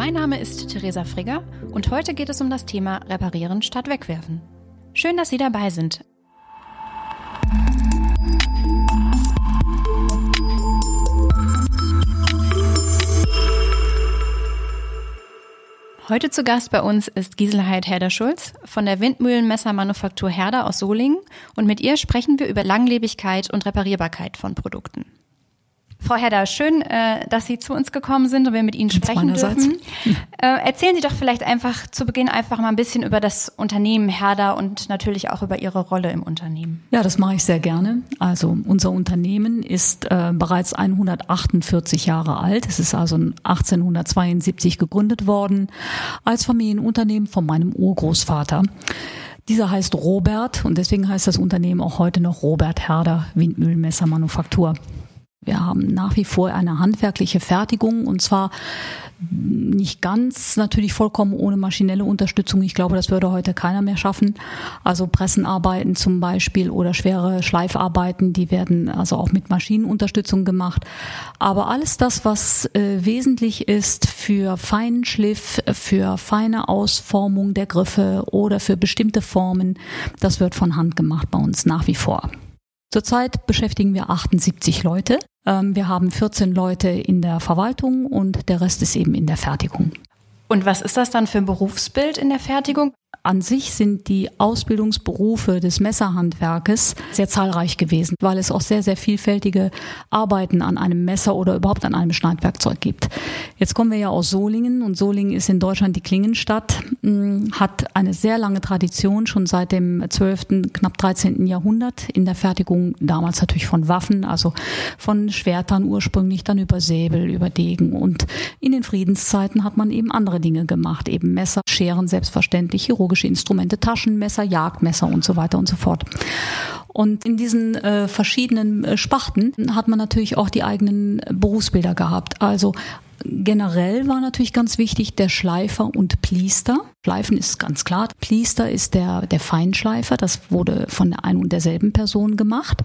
Mein Name ist Theresa Frigger und heute geht es um das Thema Reparieren statt Wegwerfen. Schön, dass Sie dabei sind. Heute zu Gast bei uns ist Giselheid Herder-Schulz von der Windmühlenmessermanufaktur Herder aus Solingen und mit ihr sprechen wir über Langlebigkeit und Reparierbarkeit von Produkten. Frau Herder, schön, äh, dass Sie zu uns gekommen sind und wir mit Ihnen sprechen dürfen. Äh, erzählen Sie doch vielleicht einfach zu Beginn einfach mal ein bisschen über das Unternehmen Herder und natürlich auch über Ihre Rolle im Unternehmen. Ja, das mache ich sehr gerne. Also unser Unternehmen ist äh, bereits 148 Jahre alt. Es ist also 1872 gegründet worden als Familienunternehmen von meinem Urgroßvater. Dieser heißt Robert und deswegen heißt das Unternehmen auch heute noch Robert Herder Windmühlenmessermanufaktur. Wir haben nach wie vor eine handwerkliche Fertigung und zwar nicht ganz natürlich vollkommen ohne maschinelle Unterstützung. Ich glaube, das würde heute keiner mehr schaffen. Also Pressenarbeiten zum Beispiel oder schwere Schleifarbeiten, die werden also auch mit Maschinenunterstützung gemacht. Aber alles das, was äh, wesentlich ist für feinen Schliff, für feine Ausformung der Griffe oder für bestimmte Formen, das wird von Hand gemacht bei uns nach wie vor. Zurzeit beschäftigen wir 78 Leute. Ähm, wir haben 14 Leute in der Verwaltung und der Rest ist eben in der Fertigung. Und was ist das dann für ein Berufsbild in der Fertigung? An sich sind die Ausbildungsberufe des Messerhandwerkes sehr zahlreich gewesen, weil es auch sehr, sehr vielfältige Arbeiten an einem Messer oder überhaupt an einem Schneidwerkzeug gibt. Jetzt kommen wir ja aus Solingen und Solingen ist in Deutschland die Klingenstadt, hm, hat eine sehr lange Tradition, schon seit dem 12., knapp 13. Jahrhundert in der Fertigung, damals natürlich von Waffen, also von Schwertern ursprünglich, dann über Säbel, über Degen und in den Friedenszeiten hat man eben andere Dinge gemacht, eben Messer, Scheren selbstverständlich, chirurgische Instrumente, Taschenmesser, Jagdmesser und so weiter und so fort. Und in diesen äh, verschiedenen äh, Sparten hat man natürlich auch die eigenen Berufsbilder gehabt. Also Generell war natürlich ganz wichtig der Schleifer und Pliester. Schleifen ist ganz klar. Pliester ist der, der Feinschleifer. Das wurde von der einen und derselben Person gemacht.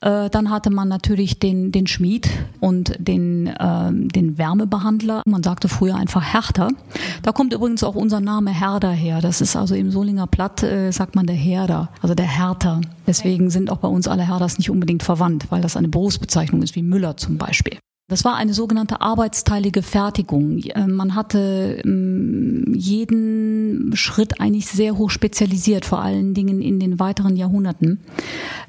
Äh, dann hatte man natürlich den, den Schmied und den, äh, den Wärmebehandler. Man sagte früher einfach Härter. Da kommt übrigens auch unser Name Herder her. Das ist also im Solinger Platt, äh, sagt man der Herder, also der Härter. Deswegen sind auch bei uns alle Herders nicht unbedingt verwandt, weil das eine Berufsbezeichnung ist, wie Müller zum Beispiel. Das war eine sogenannte arbeitsteilige Fertigung. Äh, man hatte ähm, jeden Schritt eigentlich sehr hoch spezialisiert, vor allen Dingen in den weiteren Jahrhunderten.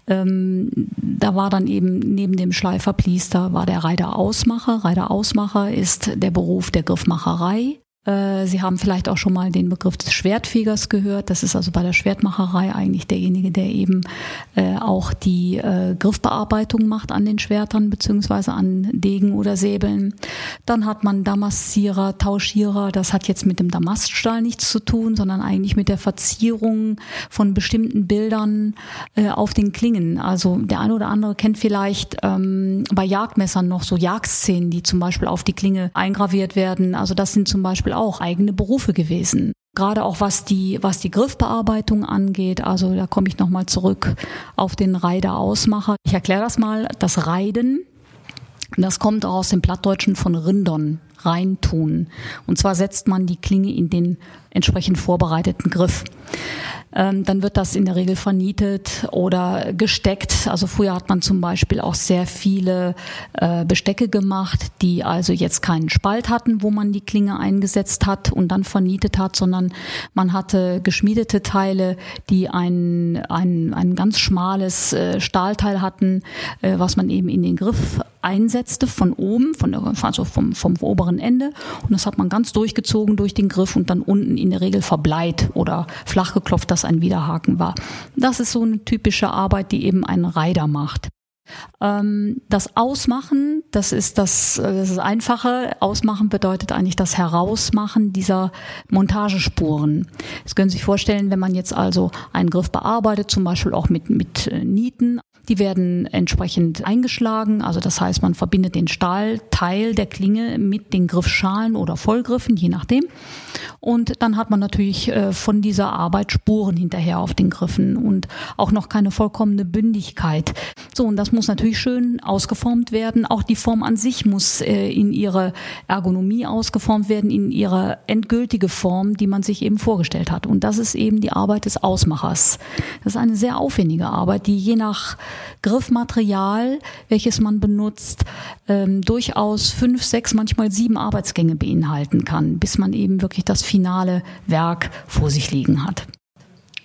Ähm, da war dann eben neben dem Schleiferpliester war der Reiter-Ausmacher. Reiter-Ausmacher ist der Beruf der Griffmacherei. Äh, Sie haben vielleicht auch schon mal den Begriff des Schwertfegers gehört. Das ist also bei der Schwertmacherei eigentlich derjenige, der eben äh, auch die äh, Griffbearbeitung macht an den Schwertern beziehungsweise an Degen oder Säbeln. Dann hat man Damassierer, Tauschierer. Das hat jetzt mit dem Damaststahl nichts zu tun, sondern eigentlich mit der Verzierung von bestimmten Bildern auf den Klingen. Also der eine oder andere kennt vielleicht ähm, bei Jagdmessern noch so Jagdszenen, die zum Beispiel auf die Klinge eingraviert werden. Also das sind zum Beispiel Beispiel auch eigene Berufe gewesen. Gerade auch was die, was die Griffbearbeitung angeht. Also da komme ich nochmal zurück auf den Reiderausmacher. Ich erkläre das mal. Das Reiden, das kommt auch aus dem Plattdeutschen von Rindern, reintun. Und zwar setzt man die Klinge in den entsprechend vorbereiteten Griff. Ähm, dann wird das in der Regel vernietet oder gesteckt. Also früher hat man zum Beispiel auch sehr viele äh, Bestecke gemacht, die also jetzt keinen Spalt hatten, wo man die Klinge eingesetzt hat und dann vernietet hat, sondern man hatte geschmiedete Teile, die ein, ein, ein ganz schmales äh, Stahlteil hatten, äh, was man eben in den Griff einsetzte von oben, von der, also vom, vom oberen Ende. Und das hat man ganz durchgezogen durch den Griff und dann unten in der Regel verbleit oder flach geklopft, dass ein Widerhaken war. Das ist so eine typische Arbeit, die eben ein Reiter macht. Ähm, das Ausmachen Das ist das, das ist einfache. Ausmachen bedeutet eigentlich das Herausmachen dieser Montagespuren. Das können Sie sich vorstellen, wenn man jetzt also einen Griff bearbeitet, zum Beispiel auch mit, mit Nieten, die werden entsprechend eingeschlagen. Also das heißt, man verbindet den Stahlteil der Klinge mit den Griffschalen oder Vollgriffen, je nachdem. Und dann hat man natürlich äh, von dieser Arbeit Spuren hinterher auf den Griffen und auch noch keine vollkommene Bündigkeit. So, und das muss natürlich schön ausgeformt werden. Auch die Form an sich muss äh, in ihre Ergonomie ausgeformt werden, in ihre endgültige Form, die man sich eben vorgestellt hat. Und das ist eben die Arbeit des Ausmachers. Das ist eine sehr aufwendige Arbeit, die je nach Griffmaterial, welches man benutzt, ähm, durchaus fünf, sechs, manchmal sieben Arbeitsgänge beinhalten kann, bis man eben wirklich das finale Werk vor sich liegen hat.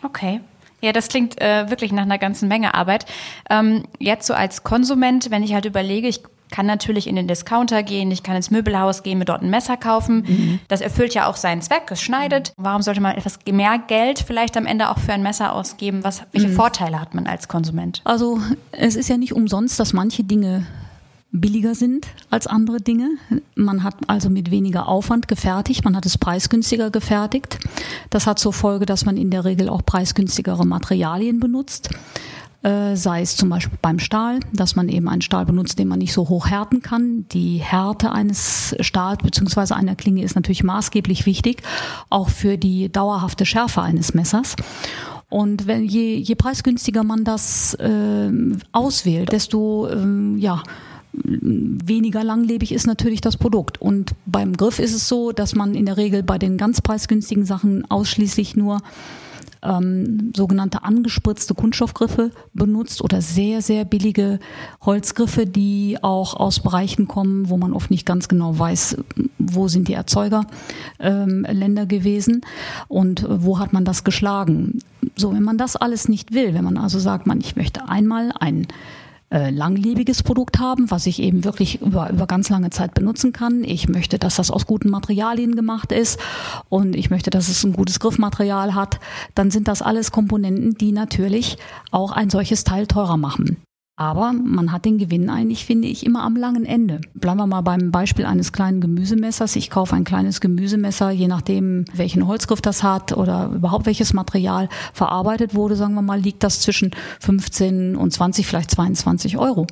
Okay. Ja, das klingt äh, wirklich nach einer ganzen Menge Arbeit. Ähm, jetzt so als Konsument, wenn ich halt überlege, ich kann natürlich in den Discounter gehen, ich kann ins Möbelhaus gehen, mir dort ein Messer kaufen. Mhm. Das erfüllt ja auch seinen Zweck, es schneidet. Warum sollte man etwas mehr Geld vielleicht am Ende auch für ein Messer ausgeben? Was, welche mhm. Vorteile hat man als Konsument? Also es ist ja nicht umsonst, dass manche Dinge billiger sind als andere Dinge. Man hat also mit weniger Aufwand gefertigt, man hat es preisgünstiger gefertigt. Das hat zur Folge, dass man in der Regel auch preisgünstigere Materialien benutzt. Äh, sei es zum Beispiel beim Stahl, dass man eben einen Stahl benutzt, den man nicht so hoch härten kann. Die Härte eines Stahls bzw. einer Klinge ist natürlich maßgeblich wichtig, auch für die dauerhafte Schärfe eines Messers. Und wenn je, je preisgünstiger man das äh, auswählt, desto äh, ja weniger langlebig ist natürlich das Produkt. Und beim Griff ist es so, dass man in der Regel bei den ganz preisgünstigen Sachen ausschließlich nur ähm, sogenannte angespritzte Kunststoffgriffe benutzt oder sehr, sehr billige Holzgriffe, die auch aus Bereichen kommen, wo man oft nicht ganz genau weiß, wo sind die Erzeugerländer ähm, gewesen und wo hat man das geschlagen. So, wenn man das alles nicht will, wenn man also sagt, man, ich möchte einmal ein äh, langlebiges Produkt haben, was ich eben wirklich über, über ganz lange Zeit benutzen kann. Ich möchte, dass das aus guten Materialien gemacht ist und ich möchte, dass es ein gutes Griffmaterial hat. Dann sind das alles Komponenten, die natürlich auch ein solches Teil teurer machen. Aber man hat den Gewinn eigentlich, finde ich, immer am langen Ende. Bleiben wir mal beim Beispiel eines kleinen Gemüsemessers. Ich kaufe ein kleines Gemüsemesser, je nachdem, welchen Holzgriff das hat oder überhaupt welches Material verarbeitet wurde, sagen wir mal, liegt das zwischen 15 und 20, vielleicht 22 Euro.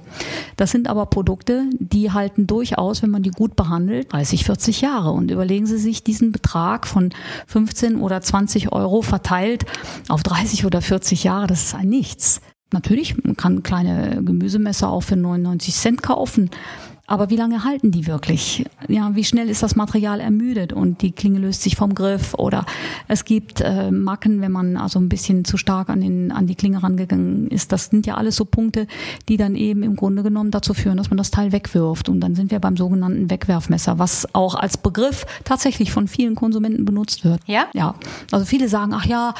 Das sind aber Produkte, die halten durchaus, wenn man die gut behandelt, 30, 40 Jahre. Und überlegen Sie sich diesen Betrag von 15 oder 20 Euro verteilt auf 30 oder 40 Jahre, das ist ein Nichts. Natürlich, man kann kleine Gemüsemesser auch für 99 Cent kaufen. Aber wie lange halten die wirklich? Ja, wie schnell ist das Material ermüdet und die Klinge löst sich vom Griff oder es gibt äh, Macken, wenn man also ein bisschen zu stark an, den, an die Klinge rangegangen ist. Das sind ja alles so Punkte, die dann eben im Grunde genommen dazu führen, dass man das Teil wegwirft. Und dann sind wir beim sogenannten Wegwerfmesser, was auch als Begriff tatsächlich von vielen Konsumenten benutzt wird. Ja? Ja. Also viele sagen, ach ja,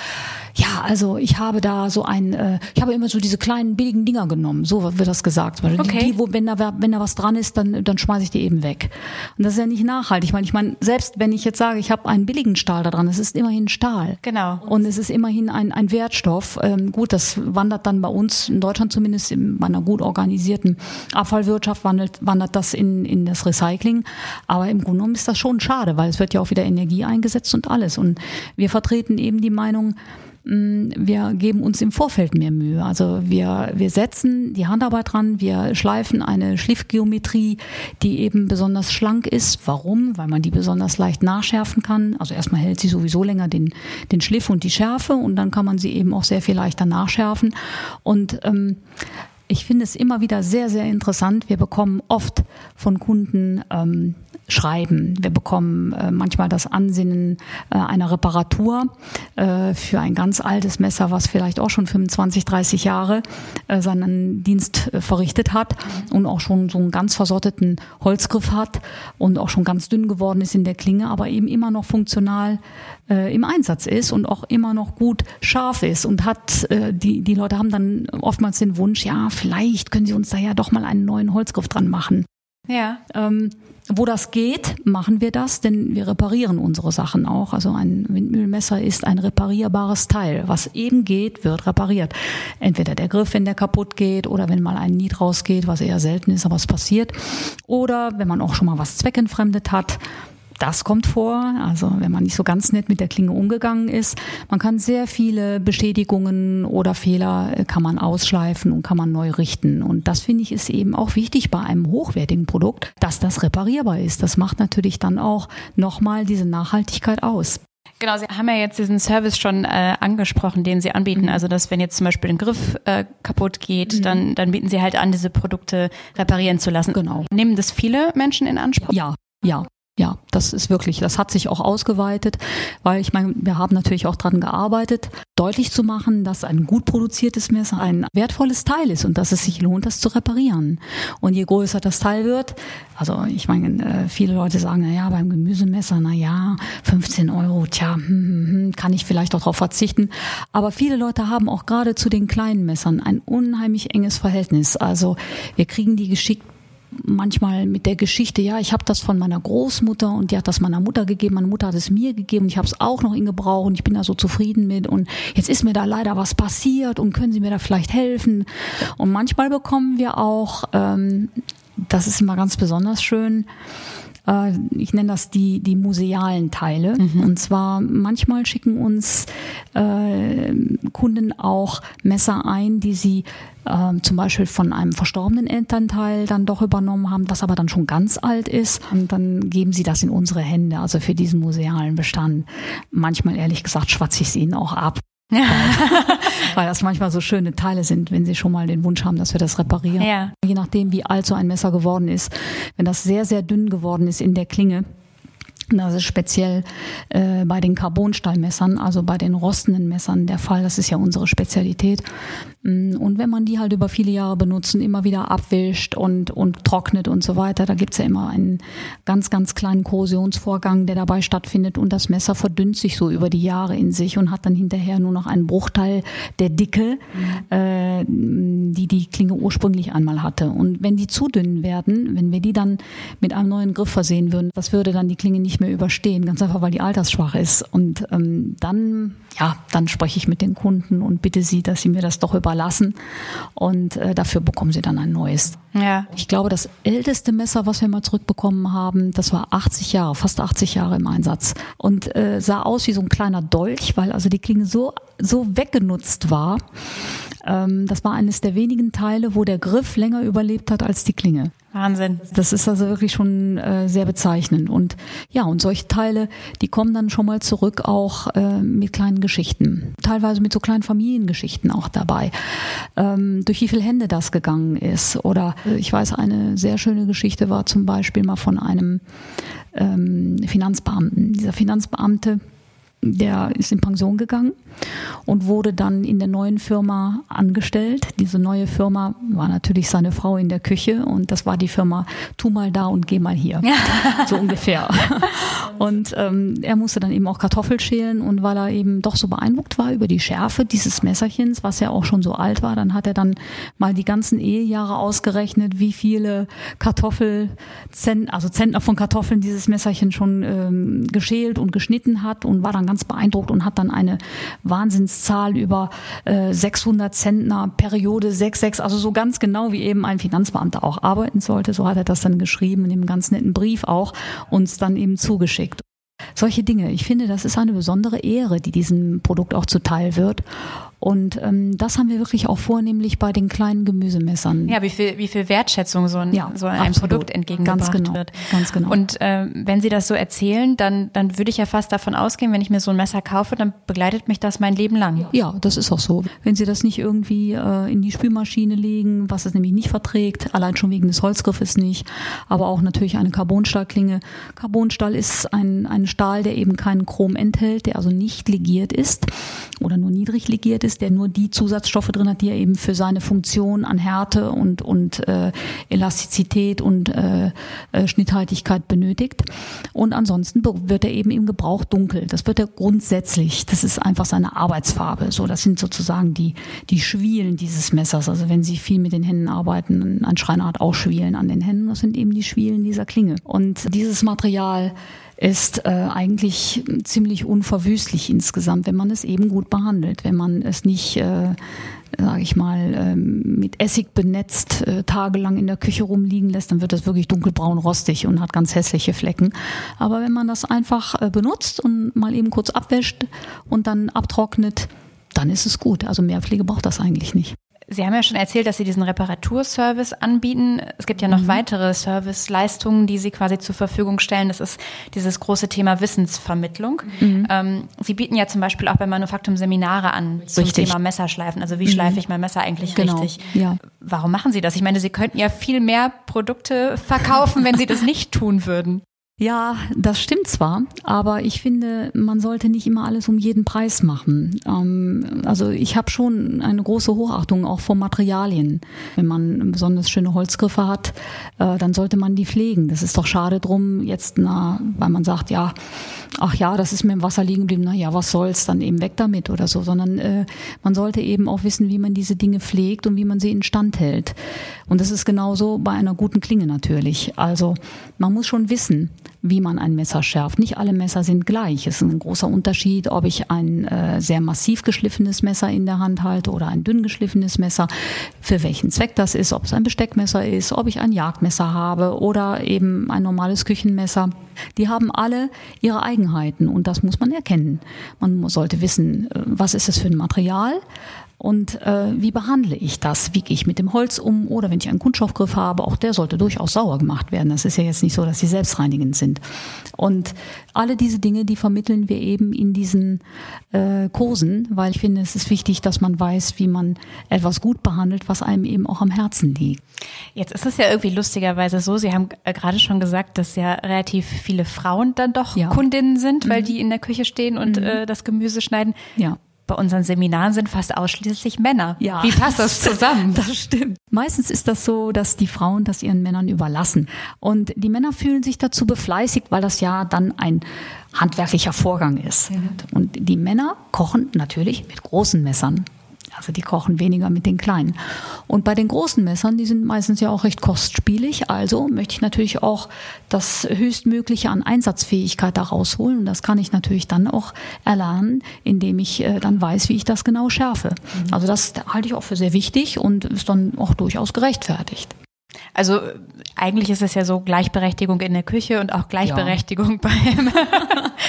ja, also ich habe da so ein, äh, ich habe immer so diese kleinen billigen Dinger genommen, so wird das gesagt. Okay. die, die, wo, wenn da, wenn da was dran ist, dann, dann schmeiße ich die eben weg. Und das ist ja nicht nachhaltig. Ich meine, ich meine, selbst wenn ich jetzt sage, ich habe einen billigen Stahl da dran, es ist immerhin Stahl. Genau. Und es ist immerhin ein, ein Wertstoff. Ähm, gut, das wandert dann bei uns, in Deutschland zumindest, in, bei einer gut organisierten Abfallwirtschaft wandert, wandert das in, in das Recycling. Aber im Grunde genommen ist das schon schade, weil es wird ja auch wieder Energie eingesetzt und alles. Und wir vertreten eben die Meinung, wir geben uns im Vorfeld mehr Mühe. Also wir, wir setzen die Handarbeit dran, wir schleifen eine Schliffgeometrie, die eben besonders schlank ist. Warum? Weil man die besonders leicht nachschärfen kann. Also erstmal hält sie sowieso länger den, den Schliff und die Schärfe und dann kann man sie eben auch sehr viel leichter nachschärfen. Und ähm, ich finde es immer wieder sehr, sehr interessant. Wir bekommen oft von Kunden ähm, schreiben. Wir bekommen äh, manchmal das Ansinnen äh, einer Reparatur äh, für ein ganz altes Messer, was vielleicht auch schon 25, 30 Jahre äh, seinen Dienst äh, verrichtet hat und auch schon so einen ganz versotteten Holzgriff hat und auch schon ganz dünn geworden ist in der Klinge, aber eben immer noch funktional äh, im Einsatz ist und auch immer noch gut scharf ist und hat, äh, die, die Leute haben dann oftmals den Wunsch, ja, vielleicht können Sie uns da ja doch mal einen neuen Holzgriff dran machen. Ja. Ähm, wo das geht, machen wir das, denn wir reparieren unsere Sachen auch. Also ein Windmühlenmesser ist ein reparierbares Teil. Was eben geht, wird repariert. Entweder der Griff, wenn der kaputt geht, oder wenn mal ein Niet rausgeht, was eher selten ist, aber es passiert. Oder wenn man auch schon mal was zweckentfremdet hat, das kommt vor, also wenn man nicht so ganz nett mit der Klinge umgegangen ist. Man kann sehr viele Bestätigungen oder Fehler äh, kann man ausschleifen und kann man neu richten. Und das finde ich ist eben auch wichtig bei einem hochwertigen Produkt, dass das reparierbar ist. Das macht natürlich dann auch nochmal diese Nachhaltigkeit aus. Genau, Sie haben ja jetzt diesen Service schon äh, angesprochen, den Sie anbieten. Also, dass wenn jetzt zum Beispiel ein Griff äh, kaputt geht, mhm. dann, dann bieten Sie halt an, diese Produkte reparieren zu lassen. Genau. Nehmen das viele Menschen in Anspruch? Ja, ja. Ja, das ist wirklich, das hat sich auch ausgeweitet, weil ich meine, wir haben natürlich auch dran gearbeitet, deutlich zu machen, dass ein gut produziertes Messer ein wertvolles Teil ist und dass es sich lohnt, das zu reparieren. Und je größer das Teil wird, also ich meine, äh, viele Leute sagen, na ja, beim Gemüsemesser, na ja, 15 Euro, tja, hm, hm, hm, kann ich vielleicht auch darauf verzichten. Aber viele Leute haben auch gerade zu den kleinen Messern ein unheimlich enges Verhältnis. Also wir kriegen die geschickt manchmal mit der Geschichte, ja, ich habe das von meiner Großmutter und die hat das meiner Mutter gegeben, meine Mutter hat es mir gegeben und ich habe es auch noch in Gebrauch und ich bin da so zufrieden mit und jetzt ist mir da leider was passiert und können Sie mir da vielleicht helfen? Und manchmal bekommen wir auch, ähm, das ist immer ganz besonders schön, äh, ich nenne das die, die musealen Teile. Mhm. Und zwar manchmal schicken uns äh, Kunden auch Messer ein, die sie äh, zum Beispiel von einem verstorbenen Elternteil dann doch übernommen haben, was aber dann schon ganz alt ist. Und dann geben sie das in unsere Hände, also für diesen musealen Bestand. Manchmal, ehrlich gesagt, schwatze ich es ihnen auch ab. Ja. Weil das manchmal so schöne Teile sind, wenn sie schon mal den Wunsch haben, dass wir das reparieren. Ja. Je nachdem, wie alt so ein Messer geworden ist. Wenn das sehr, sehr dünn geworden ist in der Klinge, das ist speziell äh, bei den Carbonstahlmessern, also bei den rostenden Messern der Fall. Das ist ja unsere Spezialität. Mm, und wenn man die halt über viele Jahre benutzen, immer wieder abwischt und, und trocknet und so weiter, da gibt's ja immer einen ganz, ganz kleinen Korrosionsvorgang, der dabei stattfindet und das Messer verdünnt sich so über die Jahre in sich und hat dann hinterher nur noch einen Bruchteil der Dicke, mhm. äh, die die Klinge ursprünglich einmal hatte. Und wenn die zu dünn werden, wenn wir die dann mit einem neuen Griff versehen würden, das würde dann die Klinge nicht mehr überstehen, ganz einfach, weil die altersschwach ist. Und ähm, dann, ja, dann spreche ich mit den Kunden und bitte sie, dass sie mir das doch über überlassen und äh, dafür bekommen sie dann ein neues. Ja. Ich glaube, das älteste Messer, was wir mal zurückbekommen haben, das war 80 Jahre, fast 80 Jahre im Einsatz und äh, sah aus wie so ein kleiner Dolch, weil also die Klinge so so weggenutzt war. Ähm, das war eines der wenigen Teile, wo der Griff länger überlebt hat als die Klinge. Wahnsinn. Das ist also wirklich schon äh, sehr bezeichnend. Und ja, und solche Teile, die kommen dann schon mal zurück auch äh, mit kleinen Geschichten. Teilweise mit so kleinen Familiengeschichten auch dabei. Ähm, durch wie viele Hände das gegangen ist. Oder äh, ich weiß, eine sehr schöne Geschichte war zum Beispiel mal von einem ähm, Finanzbeamten. Dieser Finanzbeamte, der ist in Pension gegangen und wurde dann in der neuen Firma angestellt. Diese neue Firma war natürlich seine Frau in der Küche und das war die Firma Tu mal da und geh mal hier. so ungefähr. Und ähm, er musste dann eben auch Kartoffel schälen und weil er eben doch so beeindruckt war über die Schärfe dieses Messerchens, was ja auch schon so alt war, dann hat er dann mal die ganzen Ehejahre ausgerechnet, wie viele Kartoffel, also Zentner von Kartoffeln dieses Messerchen schon ähm, geschält und geschnitten hat und war dann ganz beeindruckt und hat dann eine Wahnsinnszahl über äh, 600 Zentner Periode 66, also so ganz genau wie eben ein Finanzbeamter auch arbeiten sollte. So hat er das dann geschrieben in dem ganz netten Brief auch uns dann eben zugeschickt. Solche Dinge. Ich finde, das ist eine besondere Ehre, die diesem Produkt auch zuteil wird. Und ähm, das haben wir wirklich auch vornehmlich bei den kleinen Gemüsemessern. Ja, wie viel, wie viel Wertschätzung so ein, ja, so ein absolut. Produkt entgegengebracht ganz genau, wird. Ganz genau. Und äh, wenn Sie das so erzählen, dann, dann würde ich ja fast davon ausgehen, wenn ich mir so ein Messer kaufe, dann begleitet mich das mein Leben lang. Ja, das ist auch so. Wenn Sie das nicht irgendwie äh, in die Spülmaschine legen, was es nämlich nicht verträgt, allein schon wegen des Holzgriffes nicht, aber auch natürlich eine Carbonstahlklinge. Carbonstahl ist ein, ein Stahl, der eben keinen Chrom enthält, der also nicht legiert ist oder nur niedrig legiert ist ist, der nur die Zusatzstoffe drin hat, die er eben für seine Funktion an Härte und, und äh, Elastizität und äh, äh, Schnitthaltigkeit benötigt. Und ansonsten wird er eben im Gebrauch dunkel. Das wird er grundsätzlich. Das ist einfach seine Arbeitsfarbe. So, das sind sozusagen die, die Schwielen dieses Messers. Also wenn Sie viel mit den Händen arbeiten, ein Schreiner hat auch Schwielen an den Händen. Das sind eben die Schwielen dieser Klinge. Und dieses Material ist äh, eigentlich ziemlich unverwüstlich insgesamt, wenn man es eben gut behandelt, wenn man es nicht äh, sage ich mal, ähm, mit Essig benetzt äh, tagelang in der Küche rumliegen lässt, dann wird das wirklich dunkelbraun rostig und hat ganz hässliche Flecken. Aber wenn man das einfach äh, benutzt und mal eben kurz abwäscht und dann abtrocknet, dann ist es gut. Also mehr Pflege braucht das eigentlich nicht. Sie haben ja schon erzählt, dass Sie diesen Reparaturservice anbieten. Es gibt ja noch mhm. weitere Serviceleistungen, die Sie quasi zur Verfügung stellen. Das ist dieses große Thema Wissensvermittlung. Mhm. Ähm, Sie bieten ja zum Beispiel auch bei Manufaktum Seminare an zum richtig. Thema Messerschleifen. Also wie mhm. schleife ich mein Messer eigentlich genau. richtig? Ja. Warum machen Sie das? Ich meine, Sie könnten ja viel mehr Produkte verkaufen, wenn Sie das nicht tun würden. Ja, das stimmt zwar, aber ich finde, man sollte nicht immer alles um jeden Preis machen. Ähm, also ich habe schon eine große Hochachtung auch vor Materialien. Wenn man besonders schöne Holzgriffe hat, äh, dann sollte man die pflegen. Das ist doch schade drum, jetzt, na, weil man sagt, ja, ach ja, das ist mir im Wasser liegen geblieben, na ja, was soll's, dann eben weg damit oder so, sondern äh, man sollte eben auch wissen, wie man diese Dinge pflegt und wie man sie instand hält. Und das ist genauso bei einer guten Klinge natürlich. Also man muss schon wissen, wie man ein Messer schärft. Nicht alle Messer sind gleich. Es ist ein großer Unterschied, ob ich ein äh, sehr massiv geschliffenes Messer in der Hand halte oder ein dünn geschliffenes Messer, für welchen Zweck das ist, ob es ein Besteckmesser ist, ob ich ein Jagdmesser habe oder eben ein normales Küchenmesser. Die haben alle ihre Eigenheiten und das muss man erkennen. Man sollte wissen, äh, was ist es für ein Material, und äh, wie behandle ich das? Wie gehe ich mit dem Holz um? Oder wenn ich einen Kunststoffgriff habe, auch der sollte durchaus sauer gemacht werden. Das ist ja jetzt nicht so, dass sie selbstreinigend sind. Und alle diese Dinge, die vermitteln wir eben in diesen äh, Kursen, weil ich finde, es ist wichtig, dass man weiß, wie man etwas gut behandelt, was einem eben auch am Herzen liegt. Jetzt ist es ja irgendwie lustigerweise so, Sie haben äh, gerade schon gesagt, dass ja relativ viele Frauen dann doch ja. Kundinnen sind, weil mhm. die in der Küche stehen und mhm. äh, das Gemüse schneiden. Ja bei unseren Seminaren sind fast ausschließlich Männer. Ja. Wie passt das zusammen? Das stimmt. Meistens ist das so, dass die Frauen das ihren Männern überlassen. Und die Männer fühlen sich dazu befleißigt, weil das ja dann ein handwerklicher Vorgang ist. Mhm. Und die Männer kochen natürlich mit großen Messern. Also die kochen weniger mit den kleinen. Und bei den großen Messern, die sind meistens ja auch recht kostspielig. Also möchte ich natürlich auch das Höchstmögliche an Einsatzfähigkeit da rausholen. Und das kann ich natürlich dann auch erlernen, indem ich äh, dann weiß, wie ich das genau schärfe. Mhm. Also das halte ich auch für sehr wichtig und ist dann auch durchaus gerechtfertigt. Also eigentlich ist es ja so Gleichberechtigung in der Küche und auch Gleichberechtigung ja. beim,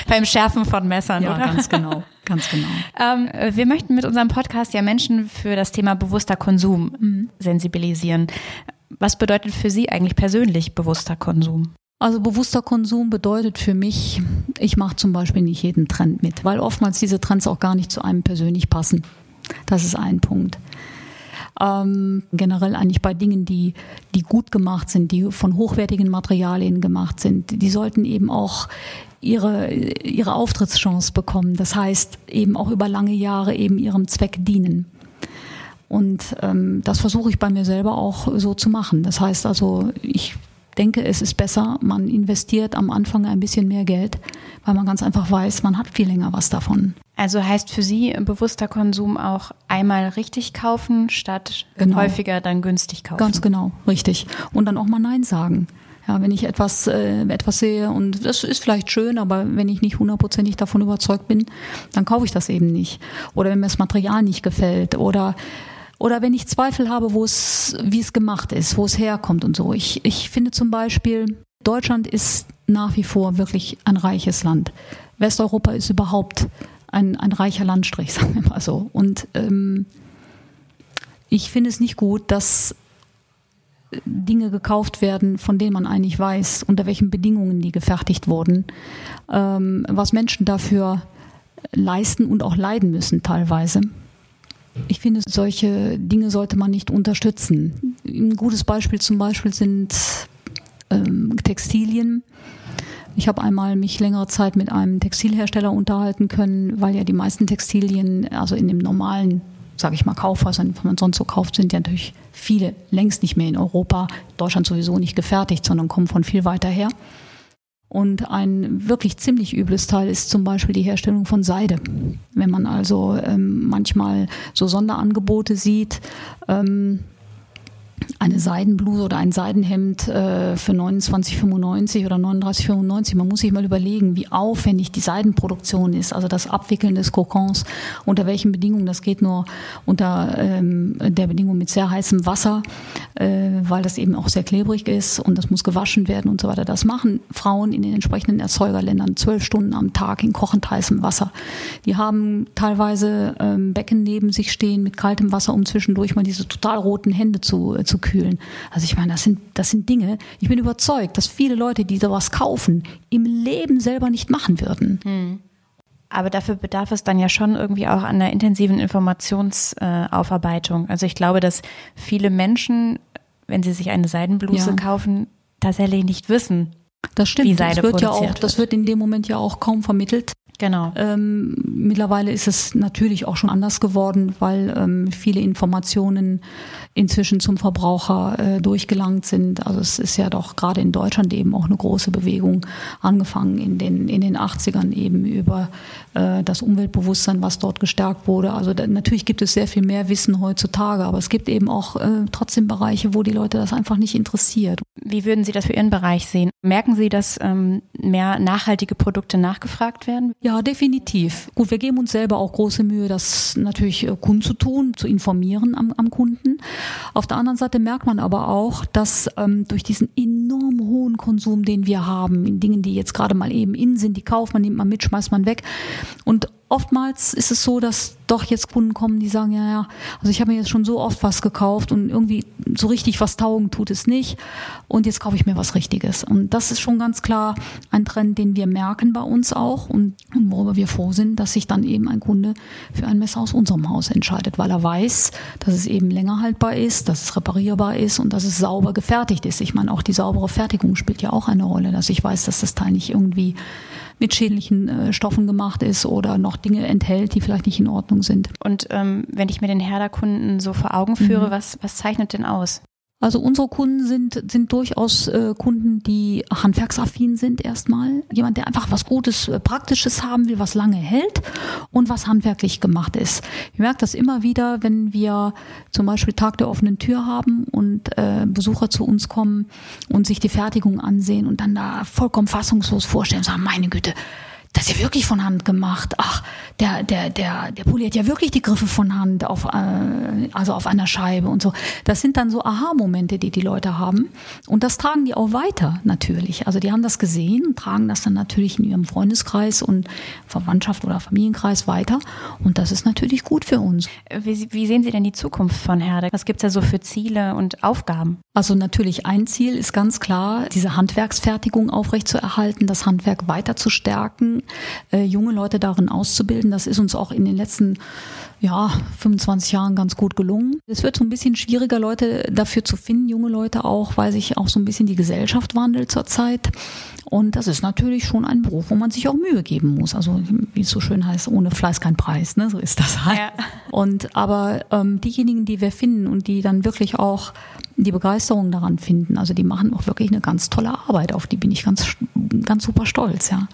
beim Schärfen von Messern, ja, oder? ganz genau, ganz genau. Ähm, wir möchten mit unserem Podcast ja Menschen für das Thema bewusster Konsum mhm. sensibilisieren. Was bedeutet für Sie eigentlich persönlich bewusster Konsum? Also bewusster Konsum bedeutet für mich, ich mache zum Beispiel nicht jeden Trend mit, weil oftmals diese Trends auch gar nicht zu einem persönlich passen. Das ist ein Punkt. Ähm, generell eigentlich bei Dingen, die, die gut gemacht sind, die von hochwertigen Materialien gemacht sind, die sollten eben auch ihre, ihre Auftrittschance bekommen. Das heißt, eben auch über lange Jahre eben ihrem Zweck dienen. Und ähm, das versuche ich bei mir selber auch so zu machen. Das heißt also, ich denke, es ist besser, man investiert am Anfang ein bisschen mehr Geld, weil man ganz einfach weiß, man hat viel länger was davon. Also heißt für Sie bewusster Konsum auch einmal richtig kaufen, statt genau. häufiger dann günstig kaufen? Ganz genau, richtig. Und dann auch mal Nein sagen. Ja, wenn ich etwas, äh, etwas sehe und das ist vielleicht schön, aber wenn ich nicht hundertprozentig davon überzeugt bin, dann kaufe ich das eben nicht. Oder wenn mir das Material nicht gefällt oder oder wenn ich Zweifel habe, wo es, wie es gemacht ist, wo es herkommt und so. Ich, ich finde zum Beispiel, Deutschland ist nach wie vor wirklich ein reiches Land. Westeuropa ist überhaupt ein, ein reicher Landstrich, sagen wir mal so. Und ähm, ich finde es nicht gut, dass Dinge gekauft werden, von denen man eigentlich weiß, unter welchen Bedingungen die gefertigt wurden, ähm, was Menschen dafür leisten und auch leiden müssen teilweise. Ich finde, solche Dinge sollte man nicht unterstützen. Ein gutes Beispiel zum Beispiel sind ähm, Textilien. Ich habe einmal mich längere Zeit mit einem Textilhersteller unterhalten können, weil ja die meisten Textilien, also in dem normalen sage ich mal, Kaufhäusern, was man sonst so kauft, sind ja natürlich viele längst nicht mehr in Europa, Deutschland sowieso nicht gefertigt, sondern kommen von viel weiter her. Und ein wirklich ziemlich übles Teil ist zum Beispiel die Herstellung von Seide. Wenn man also ähm, manchmal so Sonderangebote sieht, ähm, eine Seidenbluse oder ein Seidenhemd äh, für 29,95 oder 39,95. Man muss sich mal überlegen, wie aufwendig die Seidenproduktion ist, also das Abwickeln des Kokons, unter welchen Bedingungen. Das geht nur unter ähm, der Bedingung mit sehr heißem Wasser, äh, weil das eben auch sehr klebrig ist und das muss gewaschen werden und so weiter. Das machen Frauen in den entsprechenden Erzeugerländern zwölf Stunden am Tag in kochend heißem Wasser. Die haben teilweise ähm, Becken neben sich stehen mit kaltem Wasser, um zwischendurch mal diese total roten Hände zu, äh, zu kühlen. Also ich meine, das sind, das sind Dinge, ich bin überzeugt, dass viele Leute, die sowas kaufen, im Leben selber nicht machen würden. Hm. Aber dafür bedarf es dann ja schon irgendwie auch einer intensiven Informationsaufarbeitung. also ich glaube, dass viele Menschen, wenn sie sich eine Seidenbluse ja. kaufen, tatsächlich nicht wissen, das stimmt. Wie Seide das wird ja auch, das wird in dem Moment ja auch kaum vermittelt. Genau. Ähm, mittlerweile ist es natürlich auch schon anders geworden, weil ähm, viele Informationen inzwischen zum Verbraucher äh, durchgelangt sind. Also es ist ja doch gerade in Deutschland eben auch eine große Bewegung angefangen in den, in den 80ern eben über äh, das Umweltbewusstsein, was dort gestärkt wurde. Also da, natürlich gibt es sehr viel mehr Wissen heutzutage, aber es gibt eben auch äh, trotzdem Bereiche, wo die Leute das einfach nicht interessiert. Wie würden Sie das für Ihren Bereich sehen? Merken Sie, dass ähm, mehr nachhaltige Produkte nachgefragt werden? Ja, definitiv. Gut, wir geben uns selber auch große Mühe, das natürlich äh, kundzutun, zu informieren am, am Kunden. Auf der anderen Seite merkt man aber auch, dass ähm, durch diesen enorm hohen Konsum, den wir haben, in Dingen, die jetzt gerade mal eben in sind, die kauft man, nimmt man mit, schmeißt man weg. Und oftmals ist es so, dass doch jetzt Kunden kommen, die sagen, ja, ja, also ich habe mir jetzt schon so oft was gekauft und irgendwie so richtig was taugen tut es nicht und jetzt kaufe ich mir was Richtiges. Und das ist schon ganz klar ein Trend, den wir merken bei uns auch und, worüber wir froh sind, dass sich dann eben ein Kunde für ein Messer aus unserem Haus entscheidet, weil er weiß, dass es eben länger haltbar ist, dass es reparierbar ist und dass es sauber gefertigt ist. Ich meine, auch die saubere Fertigung spielt ja auch eine Rolle, dass ich weiß, dass das Teil nicht irgendwie mit schädlichen äh, Stoffen gemacht ist oder noch Dinge enthält, die vielleicht nicht in Ordnung sind. Und ähm, wenn ich mir den Herder-Kunden so vor Augen führe, mhm. was, was zeichnet denn aus? Also unsere Kunden sind, sind durchaus äh, Kunden, die handwerksaffin sind erstmal. Jemand, der einfach was Gutes, äh, Praktisches haben will, was lange hält und was handwerklich gemacht ist. Ich merke das immer wieder, wenn wir zum Beispiel Tag der offenen Tür haben und äh, Besucher zu uns kommen und sich die Fertigung ansehen und dann da vollkommen fassungslos vorstellen und sagen, meine Güte, das ist ja wirklich von Hand gemacht. Ach, der, der, der, der poliert ja wirklich die Griffe von Hand auf, äh, also auf einer Scheibe und so. Das sind dann so Aha-Momente, die die Leute haben. Und das tragen die auch weiter, natürlich. Also die haben das gesehen, tragen das dann natürlich in ihrem Freundeskreis und Verwandtschaft oder Familienkreis weiter. Und das ist natürlich gut für uns. Wie, wie sehen Sie denn die Zukunft von Herde? Was gibt's da so für Ziele und Aufgaben? Also natürlich ein Ziel ist ganz klar, diese Handwerksfertigung aufrechtzuerhalten, das Handwerk weiter zu stärken, äh, junge Leute darin auszubilden. Das ist uns auch in den letzten ja, 25 Jahren ganz gut gelungen. Es wird so ein bisschen schwieriger, Leute dafür zu finden, junge Leute auch, weil sich auch so ein bisschen die Gesellschaft wandelt zurzeit. Und das ist natürlich schon ein Beruf, wo man sich auch Mühe geben muss. Also wie es so schön heißt, ohne Fleiß kein Preis. Ne? So ist das halt. Ja. Und aber ähm, diejenigen, die wir finden und die dann wirklich auch die Begeisterung daran finden, also die machen auch wirklich eine ganz tolle Arbeit. Auf die bin ich ganz ganz super stolz, ja.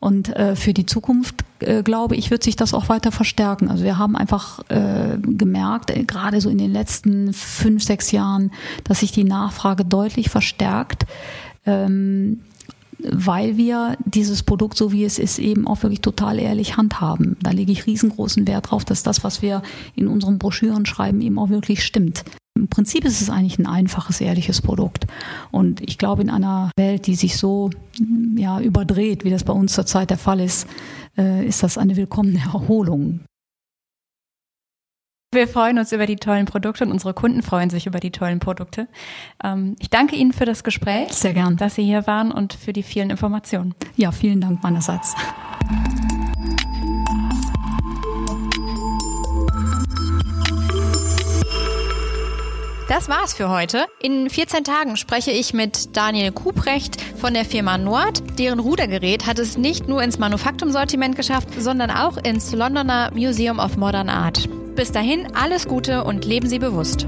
Und äh, für die Zukunft, äh, glaube ich, wird sich das auch weiter verstärken. Also wir haben einfach äh, gemerkt, äh, gerade so in den letzten fünf, sechs Jahren, dass sich die Nachfrage deutlich verstärkt. Ähm, weil wir dieses Produkt, so wie es ist, eben auch wirklich total ehrlich handhaben. Da lege ich riesengroßen Wert drauf, dass das, was wir in unseren Broschüren schreiben, eben auch wirklich stimmt. Im Prinzip ist es eigentlich ein einfaches, ehrliches Produkt. Und ich glaube, in einer Welt, die sich so ja, überdreht, wie das bei uns zurzeit der Fall ist, äh, ist das eine willkommene Erholung. Wir freuen uns über die tollen Produkte und unsere Kunden freuen sich über die tollen Produkte. Ähm, ich danke Ihnen für das Gespräch. Sehr gern. Dass Sie hier waren und für die vielen Informationen. Ja, vielen Dank meinerseits. Das war's für heute. In 14 Tagen spreche ich mit Daniel Kuprecht von der Firma Nord. Deren Rudergerät hat es nicht nur ins Manufaktum-Sortiment geschafft, sondern auch ins Londoner Museum of Modern Art. bis dahin alles Gute und leben Sie bewusst.